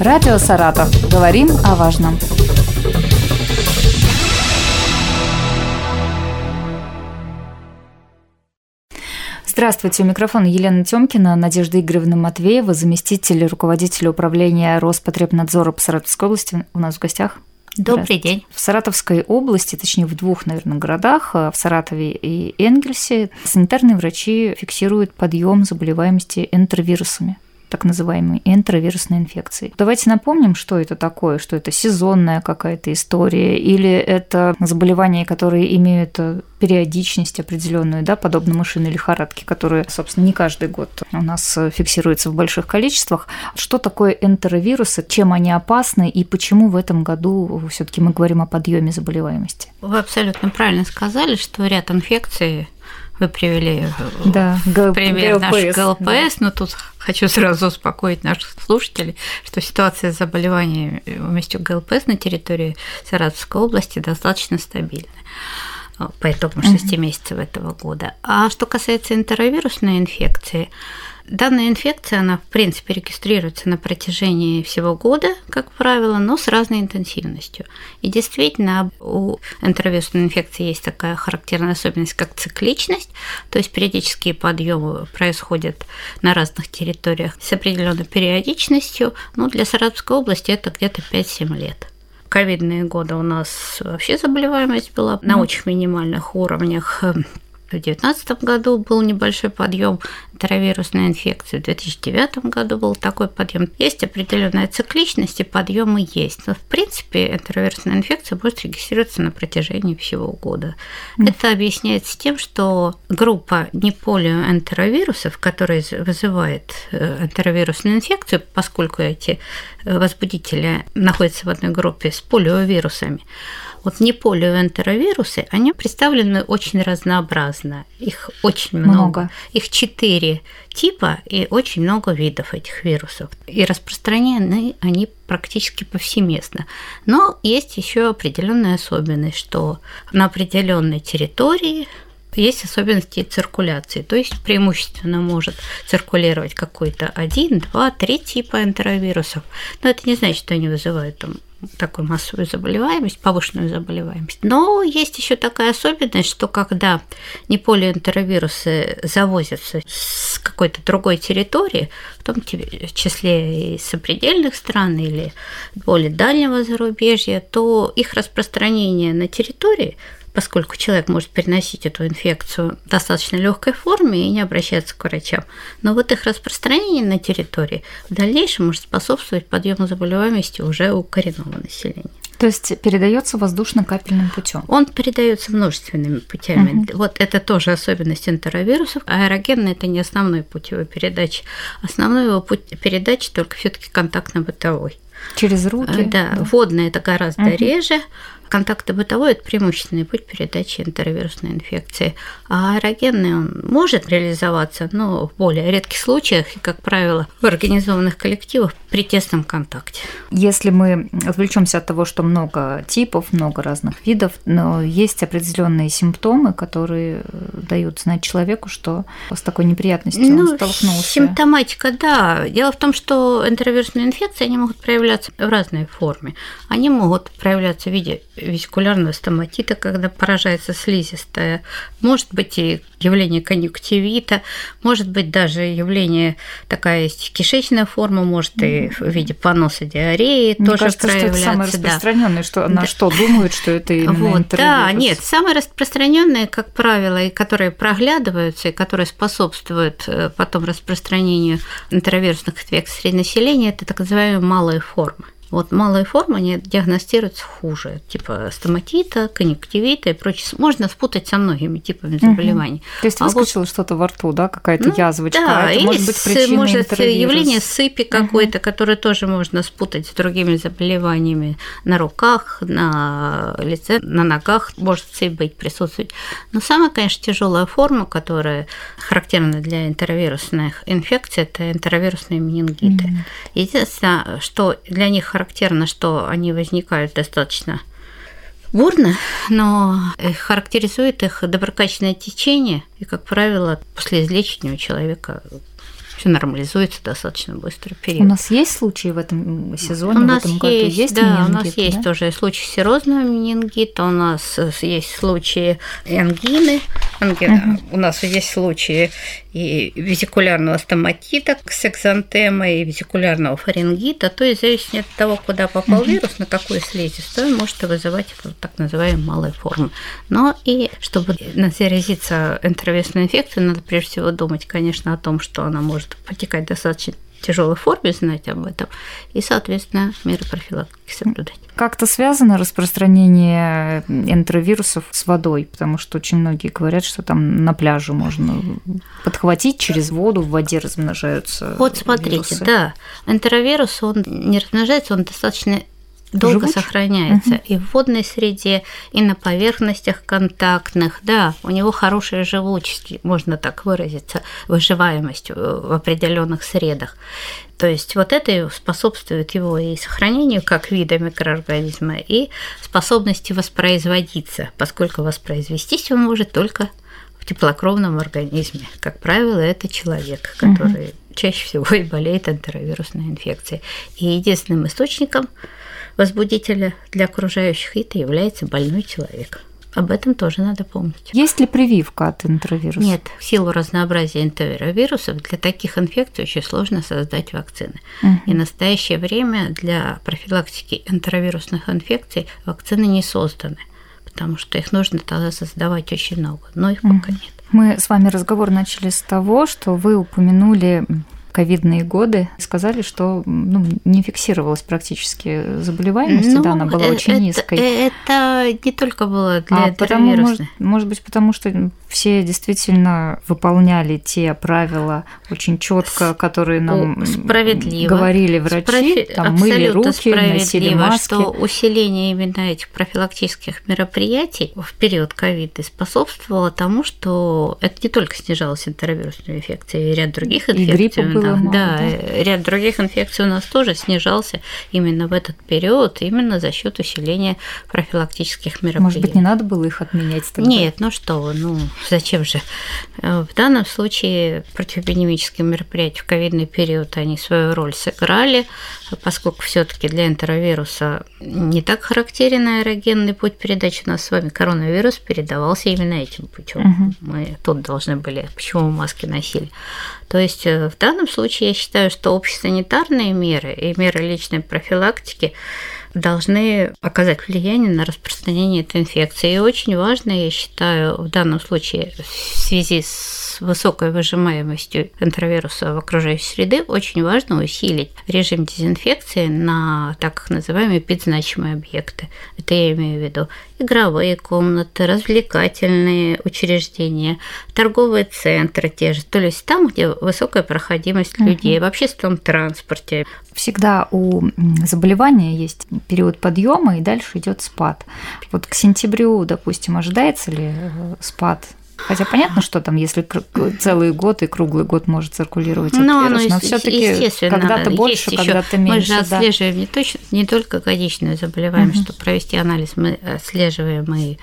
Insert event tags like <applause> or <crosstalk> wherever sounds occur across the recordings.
Радио «Саратов». Говорим о важном. Здравствуйте, у микрофона Елена Тёмкина, Надежда Игоревна Матвеева, заместитель руководителя управления Роспотребнадзора по Саратовской области. У нас в гостях Добрый день. В Саратовской области, точнее в двух, наверное, городах, в Саратове и Энгельсе, санитарные врачи фиксируют подъем заболеваемости энтеровирусами так называемой энтеровирусной инфекции. Давайте напомним, что это такое, что это сезонная какая-то история, или это заболевания, которые имеют э, периодичность определенную, да, подобно мышиной лихорадке, которая, собственно, не каждый год у нас э, фиксируется в больших количествах. Что такое энтеровирусы, чем они опасны и почему в этом году все-таки мы говорим о подъеме заболеваемости? Вы абсолютно правильно сказали, что ряд инфекций вы привели да, пример ГЛПС, наш ГЛПС, да. но тут хочу сразу успокоить наших слушателей, что ситуация с заболеванием вместе ГЛПС на территории Саратовской области достаточно стабильная по итогам 6 месяцев этого года. А что касается энтеровирусной инфекции, Данная инфекция, она, в принципе, регистрируется на протяжении всего года, как правило, но с разной интенсивностью. И действительно, у энтеровирусной инфекции есть такая характерная особенность, как цикличность, то есть периодические подъемы происходят на разных территориях с определенной периодичностью. Ну, для Саратовской области это где-то 5-7 лет ковидные годы у нас вообще заболеваемость была на очень минимальных уровнях. В 2019 году был небольшой подъем энтеровирусной инфекции, в 2009 году был такой подъем. Есть определенная цикличность, и подъемы есть. Но, в принципе, энтеровирусная инфекция будет регистрироваться на протяжении всего года. Mm. Это объясняется тем, что группа неполиоэнтеровирусов, которая вызывает энтеровирусную инфекцию, поскольку эти э, возбудители находятся в одной группе с полиовирусами, вот неполиоэнтеровирусы, они представлены очень разнообразно. Их очень много. много. Их четыре типа и очень много видов этих вирусов. И распространены они практически повсеместно. Но есть еще определенная особенность, что на определенной территории есть особенности циркуляции, то есть преимущественно может циркулировать какой-то один, два, три типа энтеровирусов, но это не значит, что они вызывают там такую массовую заболеваемость, повышенную заболеваемость. Но есть еще такая особенность, что когда неполиэнтеровирусы завозятся с какой-то другой территории, в том числе и сопредельных стран или более дальнего зарубежья, то их распространение на территории поскольку человек может переносить эту инфекцию в достаточно легкой форме и не обращаться к врачам. Но вот их распространение на территории в дальнейшем может способствовать подъему заболеваемости уже у коренного населения. То есть передается воздушно-капельным путем. Он передается множественными путями. Угу. Вот это тоже особенность энтеровирусов. Аэрогенный это не основной путь его передачи. Основной его путь передачи только все-таки контактно-бытовой. Через руки? Э, да, да. водный это гораздо угу. реже, Контакты бытовой – это преимущественный путь передачи энтеровирусной инфекции. А аэрогенный он может реализоваться, но в более редких случаях и, как правило, в организованных коллективах при тесном контакте. Если мы отвлечемся от того, что много типов, много разных видов, но есть определенные симптомы, которые дают знать человеку, что с такой неприятностью ну, он столкнулся. Симптоматика, да. Дело в том, что энтеровирусные инфекции они могут проявляться в разной форме. Они могут проявляться в виде вескулярного стоматита, когда поражается слизистая. Может быть и явление конъюнктивита, может быть даже явление такая есть кишечная форма, может и в виде поноса диареи Мне тоже кажется, проявляться. Что это самое распространенное, что на да. что думают, что это <laughs> именно вот, Да, нет, самые распространенные, как правило, и которые проглядываются, и которые способствуют э, потом распространению интровирусных инфекций среди населения, это так называемые малые формы. Вот малые формы они диагностируются хуже, типа стоматита, конъюнктивита и прочее. Можно спутать со многими типами заболеваний. Угу. То есть выскочило вот... что-то во рту, да, какая-то ну, язвочка, да, а это или может быть причиной может явление сыпи какой-то, угу. которое тоже можно спутать с другими заболеваниями на руках, на лице, на ногах может сыпь быть присутствовать. Но самая, конечно, тяжелая форма, которая характерна для энтеровирусных инфекций, это энтеровирусные менингиты. Угу. Единственное, что для них характерно, что они возникают достаточно бурно, но характеризует их доброкачественное течение, и, как правило, после излечения у человека все нормализуется достаточно быстро период. У нас есть случаи в этом сезоне, у нас в этом году? Есть, есть да, у нас да? есть тоже случаи серозного менингита, у нас есть случаи ангины, анги... угу. у нас есть случаи и визикулярного стоматита с экзантемой, и визикулярного фарингита, то есть зависит от того, куда попал угу. вирус, на какую слизистую, может вызывать так называемые малые формы. Но и чтобы заразиться энтеровирусной инфекцией, надо прежде всего думать, конечно, о том, что она может протекать достаточно тяжелой форме, знать об этом, и, соответственно, меры профилактики соблюдать. Как-то связано распространение энтеровирусов с водой, потому что очень многие говорят, что там на пляже можно подхватить через воду, в воде размножаются. Вот смотрите, вирусы. да, энтеровирус, он не размножается, он достаточно долго Живуч? сохраняется угу. и в водной среде, и на поверхностях контактных. Да, у него хорошая живучесть, можно так выразиться, выживаемость в определенных средах. То есть вот это способствует его и сохранению как вида микроорганизма, и способности воспроизводиться, поскольку воспроизвестись он может только в теплокровном организме. Как правило, это человек, который угу. чаще всего и болеет энтеровирусной инфекцией. И единственным источником возбудителя для окружающих, это является больной человек. Об этом тоже надо помнить. Есть ли прививка от энтеровируса? Нет. В силу разнообразия энтеровирусов для таких инфекций очень сложно создать вакцины. Угу. И в настоящее время для профилактики энтеровирусных инфекций вакцины не созданы, потому что их нужно тогда создавать очень много, но их угу. пока нет. Мы с вами разговор начали с того, что вы упомянули ковидные годы сказали, что ну, не фиксировалась практически заболеваемость, ну, да, она была очень это, низкой. Это не только было для а потому, может, может быть, потому что все действительно выполняли те правила очень четко, которые нам справедливо. говорили врачи, Справи... там мыли руки, носили маски. что усиление именно этих профилактических мероприятий в период ковида способствовало тому, что это не только снижалась энтеровирусная инфекция, и ряд других инфекций. И гриппа было мало, да, да, ряд других инфекций у нас тоже снижался именно в этот период, именно за счет усиления профилактических мероприятий. Может быть, не надо было их отменять тогда? Нет, ну что ну зачем же? В данном случае противоэпидемические мероприятия в ковидный период, они свою роль сыграли, поскольку все таки для энтеровируса не так характерен аэрогенный путь передачи. У нас с вами коронавирус передавался именно этим путем. Угу. Мы тут должны были, почему маски носили. То есть э, в данном случае я считаю, что общесанитарные меры и меры личной профилактики должны оказать влияние на распространение этой инфекции. И очень важно, я считаю, в данном случае в связи с высокой выжимаемостью энтеровируса в окружающей среды, очень важно усилить режим дезинфекции на так называемые подзначимые объекты. Это я имею в виду игровые комнаты, развлекательные учреждения, торговые центры те же, то есть там, где высокая проходимость людей, угу. в общественном транспорте. Всегда у заболевания есть период подъема и дальше идет спад. Вот к сентябрю, допустим, ожидается ли э, спад Хотя понятно, что там, если целый год и круглый год может циркулировать этот но, вирус, но все-таки когда-то больше, когда-то меньше. Мы же отслеживаем да. не, точно, не только годичную заболеваемость, угу. чтобы провести анализ, мы отслеживаем и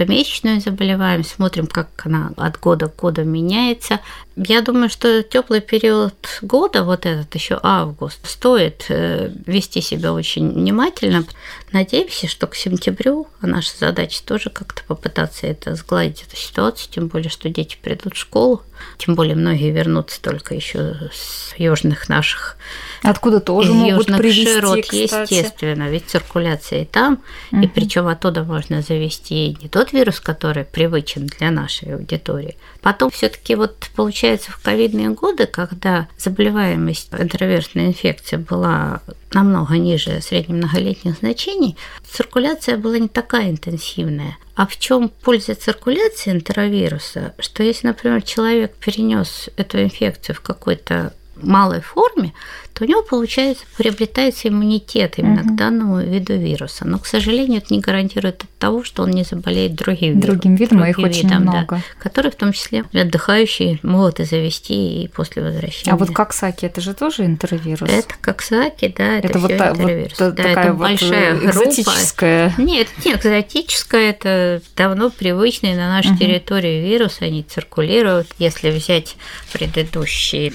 помесячную заболеваем, смотрим, как она от года к году меняется. Я думаю, что теплый период года, вот этот еще август, стоит э, вести себя очень внимательно. Надеемся, что к сентябрю, а наша задача тоже как-то попытаться это сгладить, эту ситуацию, тем более, что дети придут в школу, тем более многие вернутся только еще с южных наших Откуда тоже могут привезти, широт, кстати. естественно, ведь циркуляция и там, угу. и причем оттуда можно завести не тот вирус, который привычен для нашей аудитории. Потом все-таки вот получается в ковидные годы, когда заболеваемость интроверсной инфекции была намного ниже среднемноголетних значений, циркуляция была не такая интенсивная. А в чем польза циркуляции энтеровируса? Что если, например, человек перенес эту инфекцию в какой-то малой форме, то у него получается, приобретается иммунитет именно угу. к данному виду вируса. Но, к сожалению, это не гарантирует от того, что он не заболеет другим, другим видом. Другим их видом, очень много. Да, которые в том числе отдыхающие могут и завести и после возвращения. А вот коксаки это же тоже интервирус? Это коксаки, да, это, это вот, та, интервирус. Вот да, такая это вот большая экзотическая. группа. Нет, это не экзотическая, это давно привычный на нашей угу. территории вирус, они циркулируют. Если взять предыдущий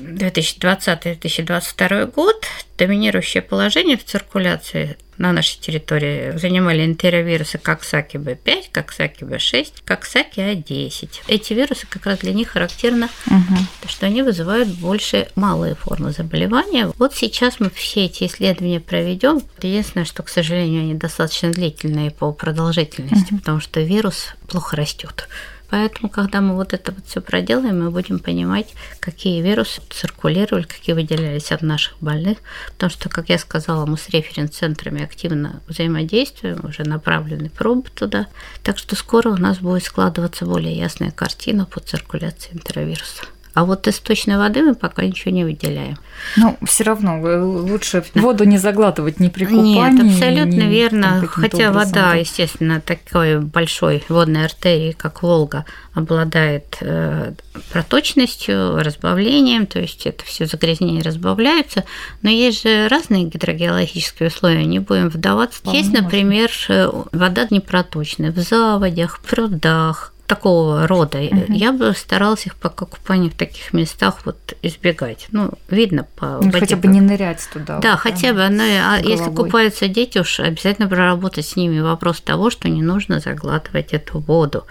2020-2022 год, доминирующее положение в циркуляции на нашей территории занимали энтеровирусы Коксаки B5, Коксаки B6, Коксаки A10. Эти вирусы как раз для них характерно, угу. что они вызывают больше малые формы заболевания. Вот сейчас мы все эти исследования проведем. Единственное, что, к сожалению, они достаточно длительные по продолжительности, угу. потому что вирус плохо растет. Поэтому, когда мы вот это вот все проделаем, мы будем понимать, какие вирусы циркулировали, какие выделялись от наших больных. Потому что, как я сказала, мы с референс-центрами активно взаимодействуем, уже направлены пробы туда. Так что скоро у нас будет складываться более ясная картина по циркуляции энтеровируса. А вот источной воды мы пока ничего не выделяем. Ну, все равно лучше воду не заглатывать ни при купании. Нет, абсолютно ни, верно. Хотя образом, вода, да. естественно, такой большой водной артерии, как Волга, обладает э, проточностью, разбавлением, то есть это все загрязнения разбавляются. Но есть же разные гидрогеологические условия, не будем вдаваться. Вполне есть, например, можно. Э, вода непроточная в заводях, в прудах, такого рода. Угу. Я бы старалась их пока купание в таких местах вот избегать. Ну, видно по ну, Хотя бы не нырять туда. Да, вот, хотя бы. Ну, а если купаются дети, уж обязательно проработать с ними вопрос того, что не нужно заглатывать эту воду.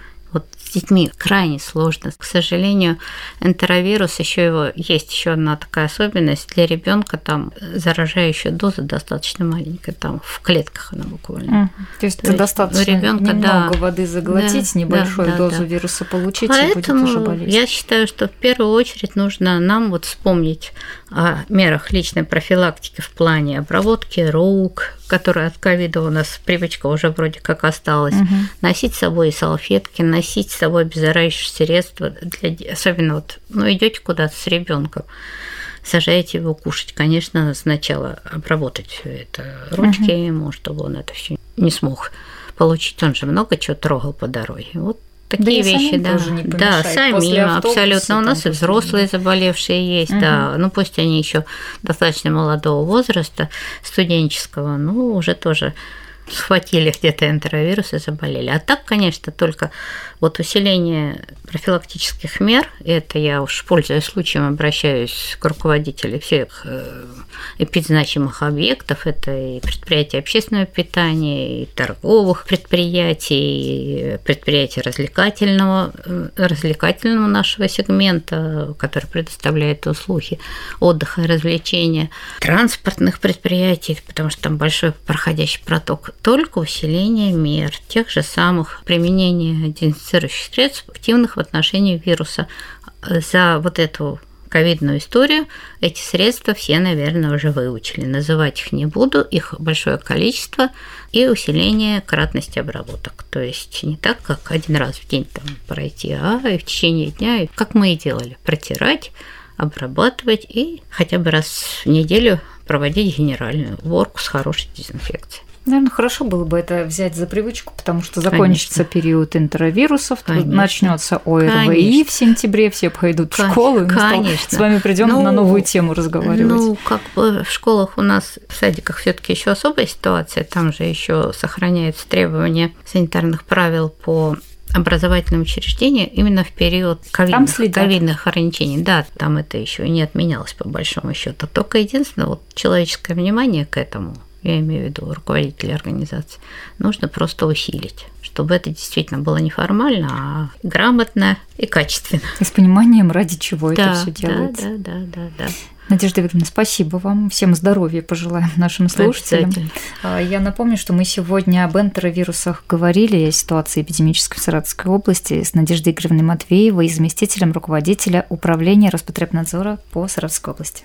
Детьми крайне сложно. К сожалению, энтеровирус еще его есть еще одна такая особенность для ребенка там заражающая доза достаточно маленькая, там в клетках она буквально. Mm. То есть То достаточно ребенка немного да, воды заглотить, да, небольшую да, дозу да. вируса получить Поэтому и будет уже болеть. Я считаю, что в первую очередь нужно нам вот вспомнить о мерах личной профилактики в плане обработки рук, которая от ковида у нас привычка уже вроде как осталась, угу. носить с собой салфетки, носить с собой обеззараживающие средства, для, особенно вот, ну, идете куда-то с ребенком, сажаете его кушать, конечно, сначала обработать все это ручки угу. ему, чтобы он это все не смог получить. Он же много чего трогал по дороге. Вот такие да вещи, да. Тоже не да, сами абсолютно. У нас и взрослые заболевшие есть, угу. да. Ну пусть они еще достаточно молодого возраста, студенческого, ну уже тоже схватили где-то энтеровирус и заболели. А так, конечно, только вот усиление профилактических мер, это я уж, пользуясь случаем, обращаюсь к руководителям всех э, эпидзначимых объектов, это и предприятия общественного питания, и торговых предприятий, и предприятия развлекательного, э, развлекательного нашего сегмента, который предоставляет услуги отдыха и развлечения, транспортных предприятий, потому что там большой проходящий проток только усиление мер, тех же самых применения дезинфицирующих средств, активных в отношении вируса. За вот эту ковидную историю эти средства все, наверное, уже выучили. Называть их не буду, их большое количество и усиление кратности обработок. То есть не так, как один раз в день там пройти, а и в течение дня, как мы и делали, протирать, обрабатывать и хотя бы раз в неделю проводить генеральную уборку с хорошей дезинфекцией. Наверное, хорошо было бы это взять за привычку, потому что закончится Конечно. период интеровирусов, начнется ОРВИ в сентябре, все пойдут в школу, и мы с вами придем ну, на новую тему разговаривать. Ну, как бы в школах у нас, в садиках все-таки еще особая ситуация, там же еще сохраняются требования санитарных правил по образовательным учреждениям именно в период ковидных, ковидных ограничений. Да, там это еще и не отменялось по большому счету. Только единственное, вот человеческое внимание к этому я имею в виду руководителей организации, нужно просто усилить, чтобы это действительно было не формально, а грамотно и качественно. И с пониманием, ради чего да, это все делается. Да, да, да, да, да. Надежда Викторовна, спасибо вам. Всем здоровья пожелаем нашим слушателям. А, я напомню, что мы сегодня об энтеровирусах говорили, о ситуации эпидемической в Саратовской области с Надеждой Игоревной Матвеевой, заместителем руководителя управления Роспотребнадзора по Саратовской области.